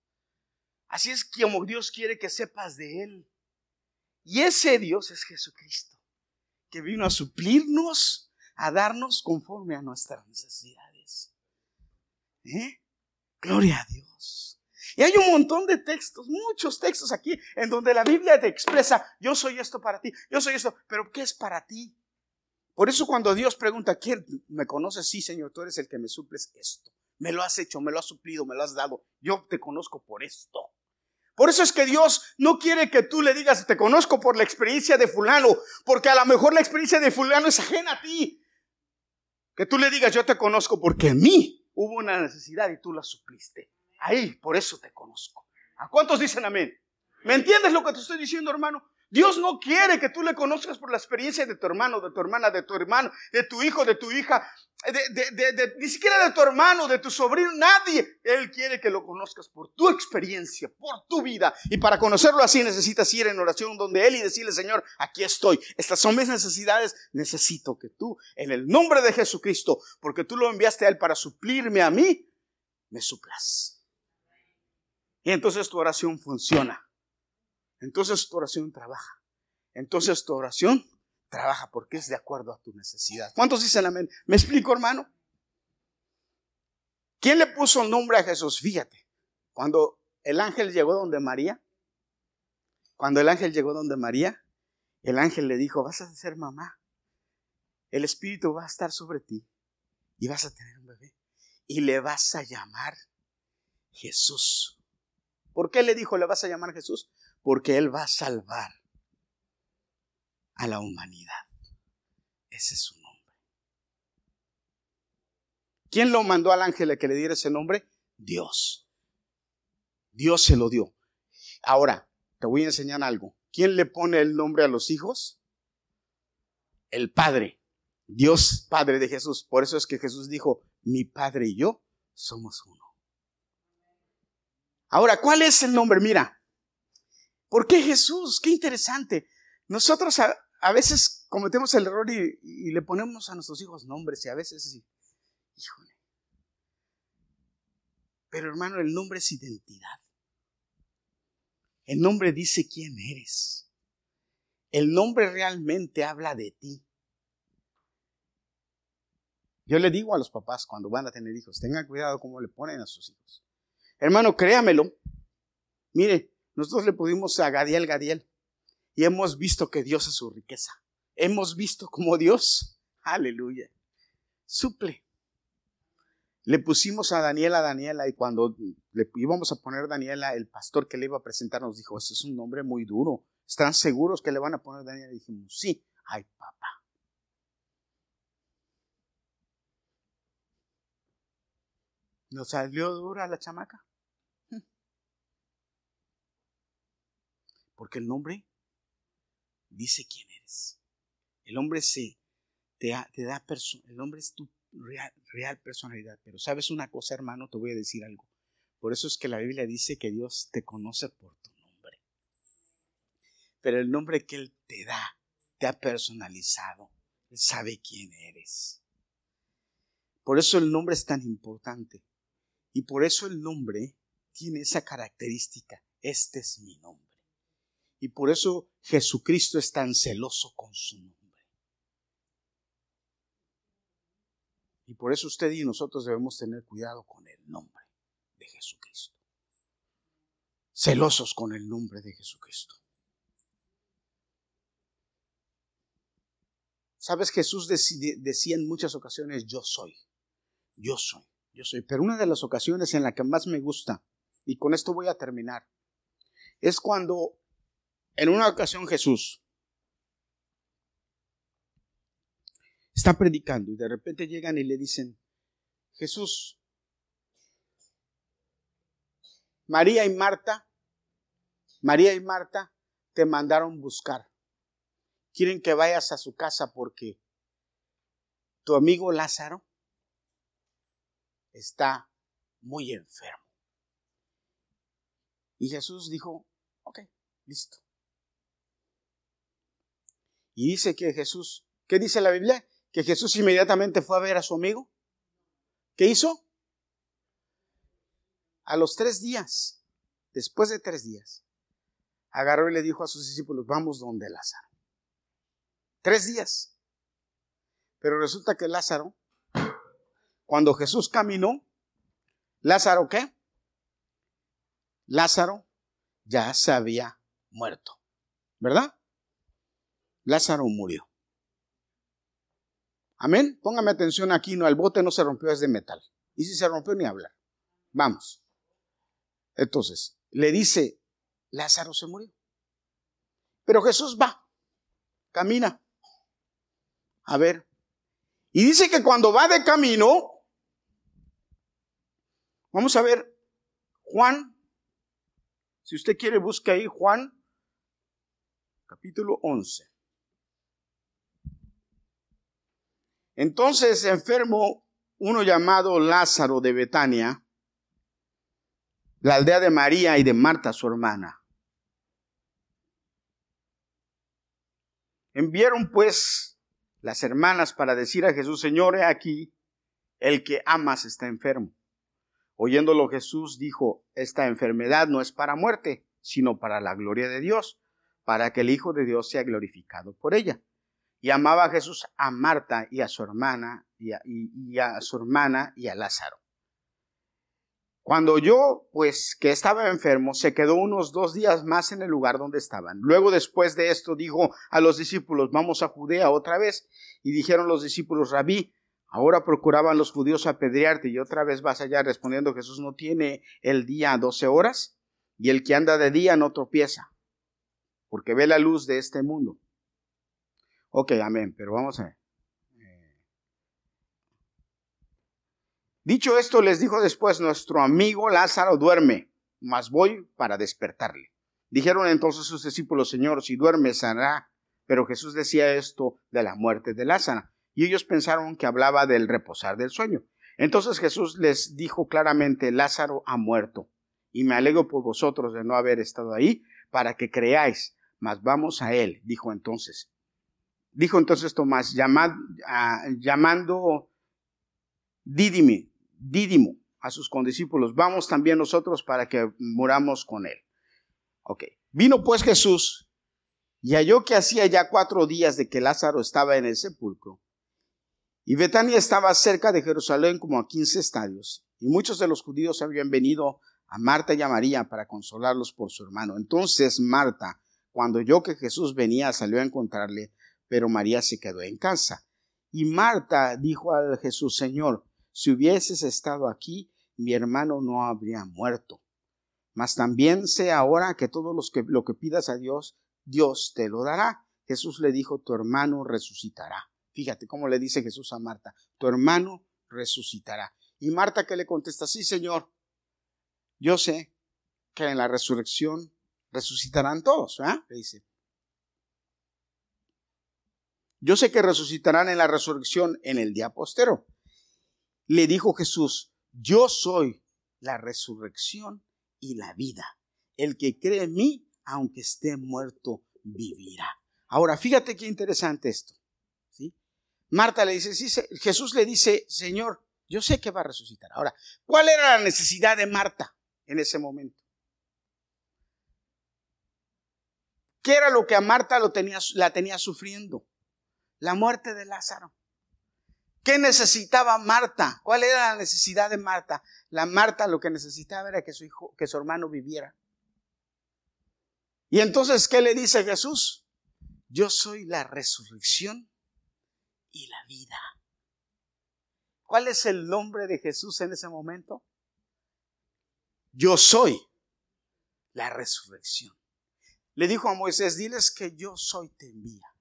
Así es como Dios quiere que sepas de Él. Y ese Dios es Jesucristo, que vino a suplirnos, a darnos conforme a nuestras necesidades. ¿Eh? Gloria a Dios. Y hay un montón de textos, muchos textos aquí, en donde la Biblia te expresa, yo soy esto para ti, yo soy esto, pero ¿qué es para ti? Por eso cuando Dios pregunta, ¿quién me conoce? Sí, Señor, tú eres el que me suples esto. Me lo has hecho, me lo has suplido, me lo has dado. Yo te conozco por esto. Por eso es que Dios no quiere que tú le digas, te conozco por la experiencia de fulano, porque a lo mejor la experiencia de fulano es ajena a ti. Que tú le digas, yo te conozco porque en mí hubo una necesidad y tú la supliste. Ahí, por eso te conozco. ¿A cuántos dicen amén? ¿Me entiendes lo que te estoy diciendo, hermano? Dios no quiere que tú le conozcas por la experiencia de tu hermano, de tu hermana, de tu hermano, de tu hijo, de tu hija, de, ni siquiera de tu hermano, de tu sobrino, nadie. Él quiere que lo conozcas por tu experiencia, por tu vida. Y para conocerlo así necesitas ir en oración donde Él y decirle, Señor, aquí estoy. Estas son mis necesidades. Necesito que tú, en el nombre de Jesucristo, porque tú lo enviaste a Él para suplirme a mí, me suplas. Y entonces tu oración funciona entonces tu oración trabaja. Entonces tu oración trabaja porque es de acuerdo a tu necesidad. ¿Cuántos dicen amén? ¿Me explico, hermano? ¿Quién le puso el nombre a Jesús? Fíjate, cuando el ángel llegó donde María, cuando el ángel llegó donde María, el ángel le dijo, vas a ser mamá, el Espíritu va a estar sobre ti y vas a tener un bebé y le vas a llamar Jesús. ¿Por qué le dijo le vas a llamar Jesús? Porque Él va a salvar a la humanidad. Ese es su nombre. ¿Quién lo mandó al ángel a que le diera ese nombre? Dios. Dios se lo dio. Ahora, te voy a enseñar algo. ¿Quién le pone el nombre a los hijos? El Padre. Dios Padre de Jesús. Por eso es que Jesús dijo, mi Padre y yo somos uno. Ahora, ¿cuál es el nombre? Mira, ¿Por qué Jesús? Qué interesante. Nosotros a, veces cometemos el error y, le ponemos a nuestros hijos nombres y a veces, híjole. Pero hermano, el nombre es identidad. El nombre dice quién eres. El nombre realmente habla de ti. Yo le digo a los papás cuando van a tener hijos, tengan cuidado cómo le ponen a sus hijos. Hermano, créamelo. Mire, nosotros le pudimos a Gadiel Gadiel y hemos visto que Dios es su riqueza. Hemos visto como Dios, aleluya, suple. Le pusimos a Daniela Daniela y cuando le íbamos a poner Daniela, el pastor que le iba a presentar nos dijo, ese es un nombre muy duro. ¿Están seguros que le van a poner Daniela? Y dijimos, sí, ay papá. ¿Nos salió dura la chamaca? Porque el nombre dice quién eres. El hombre te, da, el nombre es tu real, real personalidad. Pero sabes una cosa, hermano, te voy a decir algo. Por eso es que la Biblia dice que Dios te conoce por tu nombre. Pero el nombre que Él te da, te ha personalizado. Él sabe quién eres. Por eso el nombre es tan importante. Y por eso el nombre tiene esa característica. Este es mi nombre. Y por eso Jesucristo es tan celoso con su nombre. Y por eso usted y nosotros debemos tener cuidado con el nombre de Jesucristo. Celosos con el nombre de Jesucristo. Sabes, Jesús decía en muchas ocasiones, yo soy, yo soy, yo soy. Pero una de las ocasiones en la que más me gusta, y con esto voy a terminar, es cuando en una ocasión Jesús está predicando y de repente llegan y le dicen, Jesús, María y Marta, María y Marta te mandaron buscar. Quieren que vayas a su casa porque tu amigo Lázaro está muy enfermo. Y Jesús dijo, ok, listo. Y dice que Jesús, ¿qué dice la Biblia? Que Jesús inmediatamente fue a ver a su amigo. ¿Qué hizo? A los tres días, después de tres días, agarró y le dijo a sus discípulos, vamos donde Lázaro. Tres días. Pero resulta que Lázaro, cuando Jesús caminó, Lázaro qué? Lázaro ya se había muerto. ¿Verdad? Lázaro murió. Amén. Póngame atención aquí, no, el bote no se rompió, es de metal. Y si se rompió, ni hablar. Vamos. Entonces, le dice, Lázaro se murió. Pero Jesús va, camina. A ver. Y dice que cuando va de camino, vamos a ver, Juan, si usted quiere, busque ahí Juan capítulo 11. Entonces enfermo uno llamado Lázaro de Betania, la aldea de María y de Marta su hermana. Enviaron pues las hermanas para decir a Jesús, Señor, he aquí, el que amas está enfermo. Oyéndolo Jesús dijo, esta enfermedad no es para muerte, sino para la gloria de Dios, para que el Hijo de Dios sea glorificado por ella. Y amaba Jesús a Marta y a su hermana y a, su hermana y a Lázaro. Cuando yo, pues, que estaba enfermo, se quedó unos dos días más en el lugar donde estaban. Luego, después de esto, dijo a los discípulos, vamos a Judea otra vez. Y dijeron los discípulos, rabí, ahora procuraban los judíos apedrearte y otra vez vas allá respondiendo, Jesús no tiene el día doce horas y el que anda de día no tropieza, porque ve la luz de este mundo. Ok, amén, pero vamos a ver. Dicho esto, les dijo después, nuestro amigo Lázaro duerme, mas voy para despertarle. Dijeron entonces sus discípulos, Señor, si duerme, sanará. Pero Jesús decía esto de la muerte de Lázaro, y ellos pensaron que hablaba del reposar del sueño. Entonces Jesús les dijo claramente, Lázaro ha muerto, y me alegro por vosotros de no haber estado ahí, para que creáis, mas vamos a él, dijo entonces. Dijo entonces Tomás, llamando Dídimo a sus condiscípulos, vamos también nosotros para que muramos con él. Ok. Vino pues Jesús y halló que hacía ya cuatro días de que Lázaro estaba en el sepulcro. Y Betania estaba cerca de Jerusalén como a quince estadios, y muchos de los judíos habían venido a Marta y a María para consolarlos por su hermano. Entonces Marta, cuando oyó que Jesús venía, salió a encontrarle, pero María se quedó en casa. Y Marta dijo a Jesús, Señor, si hubieses estado aquí, mi hermano no habría muerto. Mas también sé ahora que todo lo que pidas a Dios, Dios te lo dará. Jesús le dijo, tu hermano resucitará. Fíjate cómo le dice Jesús a Marta, tu hermano resucitará. Y Marta que le contesta, sí, Señor, yo sé que en la resurrección resucitarán todos, ¿verdad? Le dice. Yo sé que resucitarán en la resurrección en el día postero le dijo Jesús, yo soy la resurrección y la vida. El que cree en mí, aunque esté muerto, vivirá. Ahora, fíjate qué interesante esto. ¿sí? Marta le dice, sí, Jesús le dice, Señor, yo sé que va a resucitar. Ahora, ¿cuál era la necesidad de Marta en ese momento? ¿Qué era lo que a Marta lo tenía, la tenía sufriendo? La muerte de Lázaro. ¿Qué necesitaba Marta? ¿Cuál era la necesidad de Marta? La Marta lo que necesitaba era que su hijo, que su hermano viviera. Y entonces, ¿qué le dice Jesús? Yo soy la resurrección y la vida. ¿Cuál es el nombre de Jesús en ese momento? Yo soy la resurrección. Le dijo a Moisés, diles que yo soy te envía.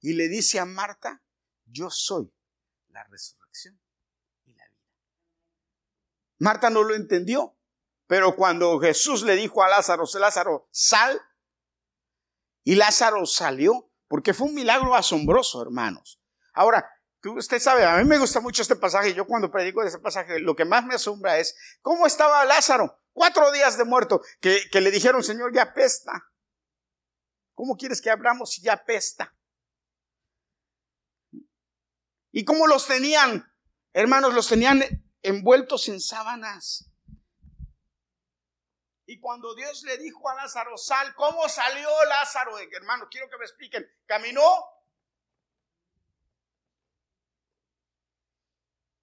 Y le dice a Marta, yo soy la resurrección y la vida. Marta no lo entendió, pero cuando Jesús le dijo a Lázaro, Lázaro, sal, y Lázaro salió, porque fue un milagro asombroso, hermanos. Ahora, usted sabe, a mí me gusta mucho este pasaje, yo cuando predico de este pasaje, lo que más me asombra es cómo estaba Lázaro, cuatro días de muerto, que, que le dijeron, Señor, ya pesta. ¿Cómo quieres que abramos si ya pesta? ¿Y cómo los tenían? Hermanos, los tenían envueltos en sábanas. Y cuando Dios le dijo a Lázaro, sal, ¿cómo salió Lázaro? Hermano, quiero que me expliquen. ¿Caminó?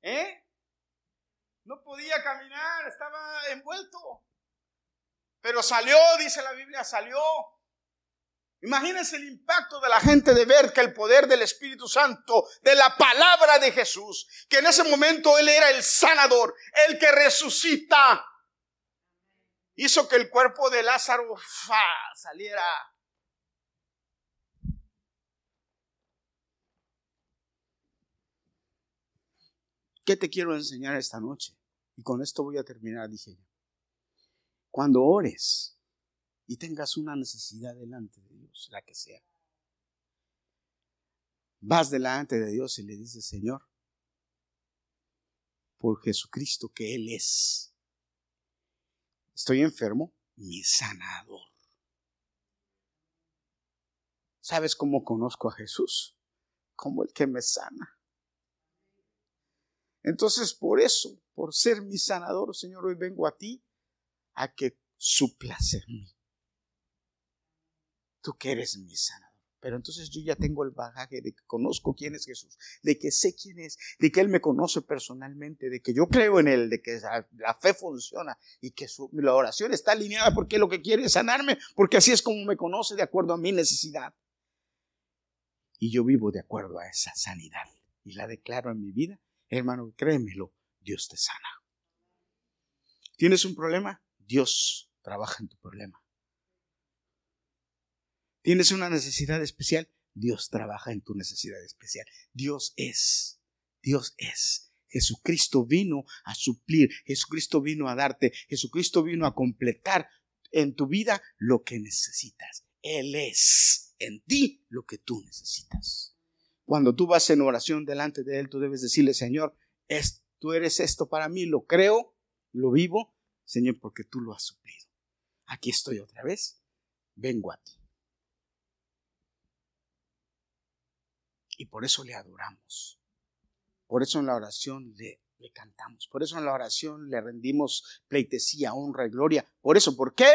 ¿Eh? No podía caminar, estaba envuelto. Pero salió, dice la Biblia, salió. Imagínense el impacto de la gente de ver que el poder del Espíritu Santo, de la palabra de Jesús, que en ese momento Él era el sanador, el que resucita, hizo que el cuerpo de Lázaro saliera. ¿Qué te quiero enseñar esta noche? Y con esto voy a terminar, dije yo. Cuando ores, y tengas una necesidad delante de Dios, la que sea. Vas delante de Dios y le dices, Señor, por Jesucristo que Él es, estoy enfermo, mi sanador. ¿Sabes cómo conozco a Jesús? Como el que me sana. Entonces, por eso, por ser mi sanador, Señor, hoy vengo a ti a que suplas en. Tú que eres mi sanador. Pero entonces yo ya tengo el bagaje de que conozco quién es Jesús, de que sé quién es, de que Él me conoce personalmente, de que yo creo en Él, de que la, fe funciona y que la oración está alineada porque lo que quiere es sanarme, porque así es como me conoce de acuerdo a mi necesidad. Y yo vivo de acuerdo a esa sanidad y la declaro en mi vida. Hermano, créemelo, Dios te sana. ¿Tienes un problema? Dios trabaja en tu problema. ¿Tienes una necesidad especial? Dios trabaja en tu necesidad especial. Dios es. Dios es. Jesucristo vino a suplir, Jesucristo vino a darte, Jesucristo vino a completar en tu vida lo que necesitas. Él es en ti lo que tú necesitas. Cuando tú vas en oración delante de Él, tú debes decirle, Señor, tú eres esto para mí, lo creo, lo vivo, Señor, porque tú lo has suplido. Aquí estoy otra vez, vengo a ti. Y por eso le adoramos. Por eso en la oración le, le cantamos. Por eso en la oración le rendimos pleitesía, honra y gloria. Por eso, ¿por qué?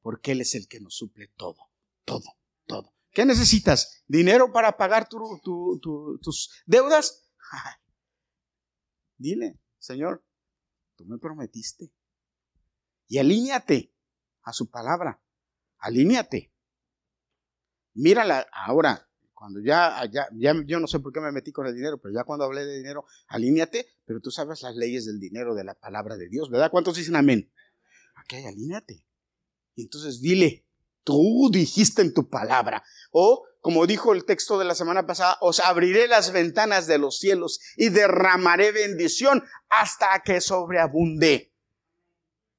Porque Él es el que nos suple todo, todo, todo. ¿Qué necesitas? ¿Dinero para pagar tus deudas? [laughs] Dile, Señor, tú me prometiste. Y alíñate a su palabra. Alíñate. Mírala ahora cuando ya, ya, ya, yo no sé por qué me metí con el dinero, pero ya cuando hablé de dinero, alíñate, pero tú sabes las leyes del dinero, de la palabra de Dios, ¿verdad? ¿Cuántos dicen amén? Ok, alíñate. Y entonces dile, tú dijiste en tu palabra. O, como dijo el texto de la semana pasada, os abriré las ventanas de los cielos y derramaré bendición hasta que sobreabunde.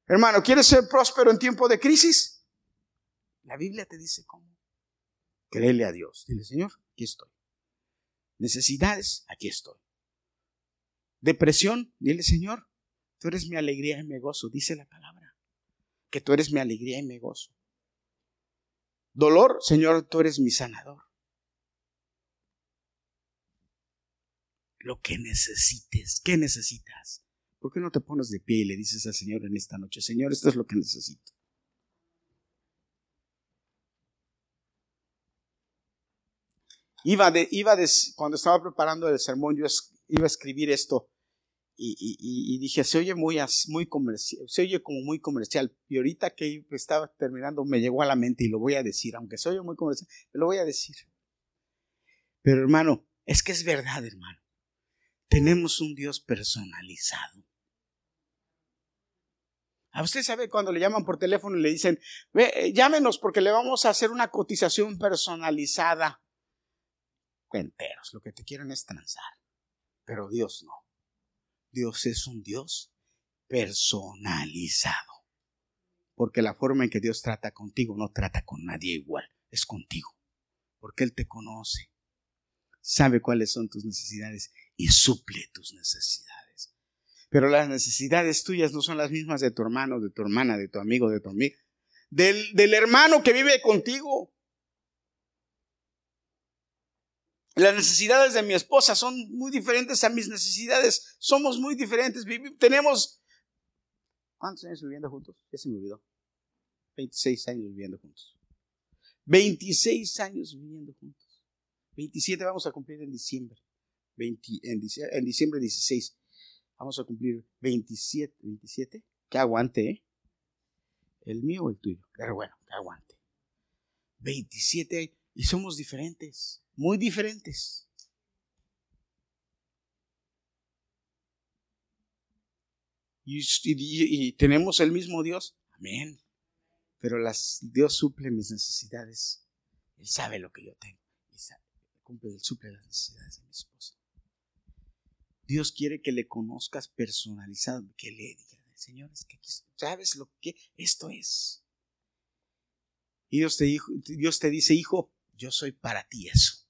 Hermano, ¿quieres ser próspero en tiempo de crisis? La Biblia te dice cómo. Créele a Dios. Dile, Señor, aquí estoy. Necesidades, aquí estoy. Depresión, dile, Señor, tú eres mi alegría y mi gozo, dice la palabra. Que tú eres mi alegría y mi gozo. Dolor, Señor, tú eres mi sanador. Lo que necesites, ¿qué necesitas? ¿Por qué no te pones de pie y le dices al Señor en esta noche, Señor, esto es lo que necesito? Iba iba cuando estaba preparando el sermón, yo iba a escribir esto y, dije, se oye muy, comercial, se oye como muy comercial. Y ahorita que estaba terminando me llegó a la mente y lo voy a decir, aunque se oye muy comercial, lo voy a decir. Pero hermano, es que es verdad, hermano. Tenemos un Dios personalizado. A usted sabe cuando le llaman por teléfono y le dicen, Ve, llámenos porque le vamos a hacer una cotización personalizada enteros, lo que te quieren es transar. Pero Dios no. Dios es un Dios personalizado. Porque la forma en que Dios trata contigo no trata con nadie igual, es contigo. Porque Él te conoce, sabe cuáles son tus necesidades y suple tus necesidades. Pero las necesidades tuyas no son las mismas de tu hermano, de tu hermana, de tu amigo, de tu amiga. Del, del hermano que vive contigo. Las necesidades de mi esposa son muy diferentes a mis necesidades. Somos muy diferentes. Tenemos... ¿Cuántos años viviendo juntos? Ya se me olvidó. 26 años viviendo juntos. 26 años viviendo juntos. 27 vamos a cumplir en diciembre. en, diciembre en diciembre 16. Vamos a cumplir 27. 27. Que aguante, ¿eh? ¿El mío o el tuyo? Pero bueno, que aguante. 27 y somos diferentes muy diferentes. Y, tenemos el mismo Dios. Amén. Pero las, Dios suple mis necesidades. Él sabe lo que yo tengo. Cumple, él suple las necesidades de mi esposa. Dios quiere que le conozcas personalizado, que le diga, Señor, es que sabes lo que esto es. Y Dios te, Dios te dice, hijo, yo soy para ti eso.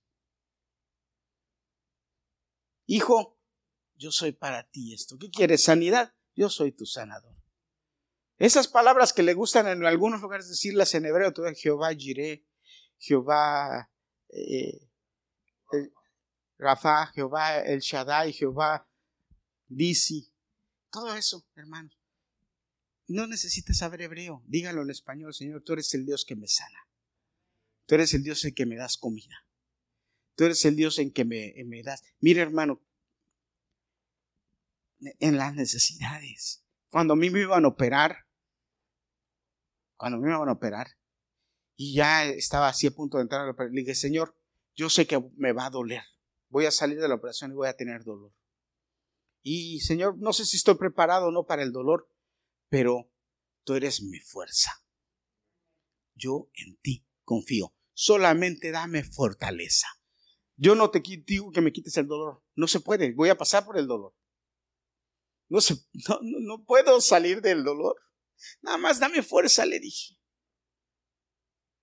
Hijo, yo soy para ti esto. ¿Qué quieres? ¿Sanidad? Yo soy tu sanador. Esas palabras que le gustan en algunos lugares decirlas en hebreo, Jehová Jireh, Jehová eh, Rafa, Jehová el Shaddai, Jehová Disi, todo eso, hermanos. No necesitas saber hebreo, dígalo en español, Señor, tú eres el Dios que me sana. Tú eres el Dios en que me das comida. Tú eres el Dios en que me, me das. Mira, hermano, en las necesidades. Cuando a mí me iban a operar, cuando me iban a operar, y ya estaba así a punto de entrar a la operación, le dije, Señor, yo sé que me va a doler. Voy a salir de la operación y voy a tener dolor. Y Señor, no sé si estoy preparado o no para el dolor, pero tú eres mi fuerza. Yo en ti confío. Solamente dame fortaleza. Yo no te digo que me quites el dolor. No se puede. Voy a pasar por el dolor. No, se, [laughs] no, puedo salir del dolor. Nada más dame fuerza, le dije.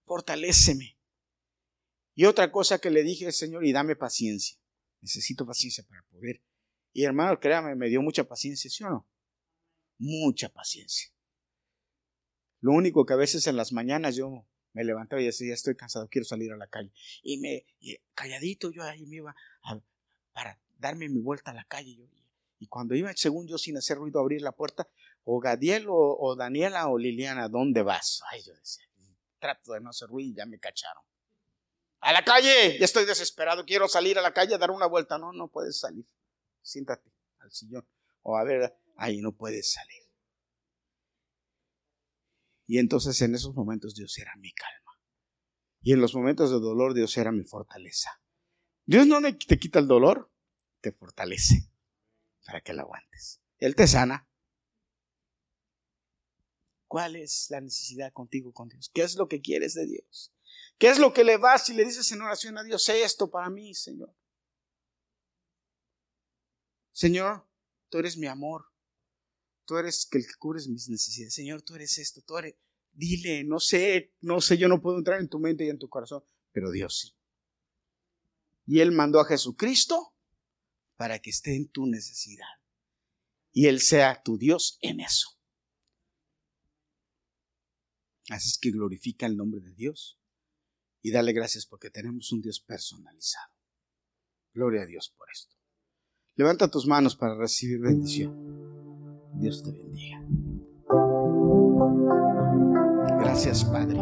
Fortaléceme. Y otra cosa que le dije, Señor, y dame paciencia. Necesito paciencia para poder. Y hermano, créame, me dio mucha paciencia, ¿sí o no? Mucha paciencia. Lo único que a veces en las mañanas yo me levantaba y decía, ya estoy cansado, quiero salir a la calle. Y me, calladito yo ahí me iba para darme mi vuelta a la calle. Y cuando iba, según yo, sin hacer ruido, a abrir la puerta, o Gadiel o, Daniela o Liliana, ¿dónde vas? Ay, yo decía, trato de no hacer ruido y ya me cacharon. A la calle, ya estoy desesperado, quiero salir a la calle a dar una vuelta. No, no puedes salir. Siéntate al sillón. O a ver, ahí no puedes salir. Y entonces en esos momentos Dios era mi calma. Y en los momentos de dolor Dios era mi fortaleza. Dios no te quita el dolor, te fortalece para que lo aguantes. Él te sana. ¿Cuál es la necesidad contigo con Dios? ¿Qué es lo que quieres de Dios? ¿Qué es lo que le vas y le dices en oración a Dios? Sé esto para mí, Señor. Señor, tú eres mi amor. Tú eres el que cubres mis necesidades. Señor, tú eres esto. Tú eres. Dile, no sé, no sé, yo no puedo entrar en tu mente y en tu corazón, pero Dios sí. Y Él mandó a Jesucristo para que esté en tu necesidad. Y Él sea tu Dios en eso. Así es que glorifica el nombre de Dios y dale gracias porque tenemos un Dios personalizado. Gloria a Dios por esto. Levanta tus manos para recibir bendición. Dios te bendiga. Gracias, Padre.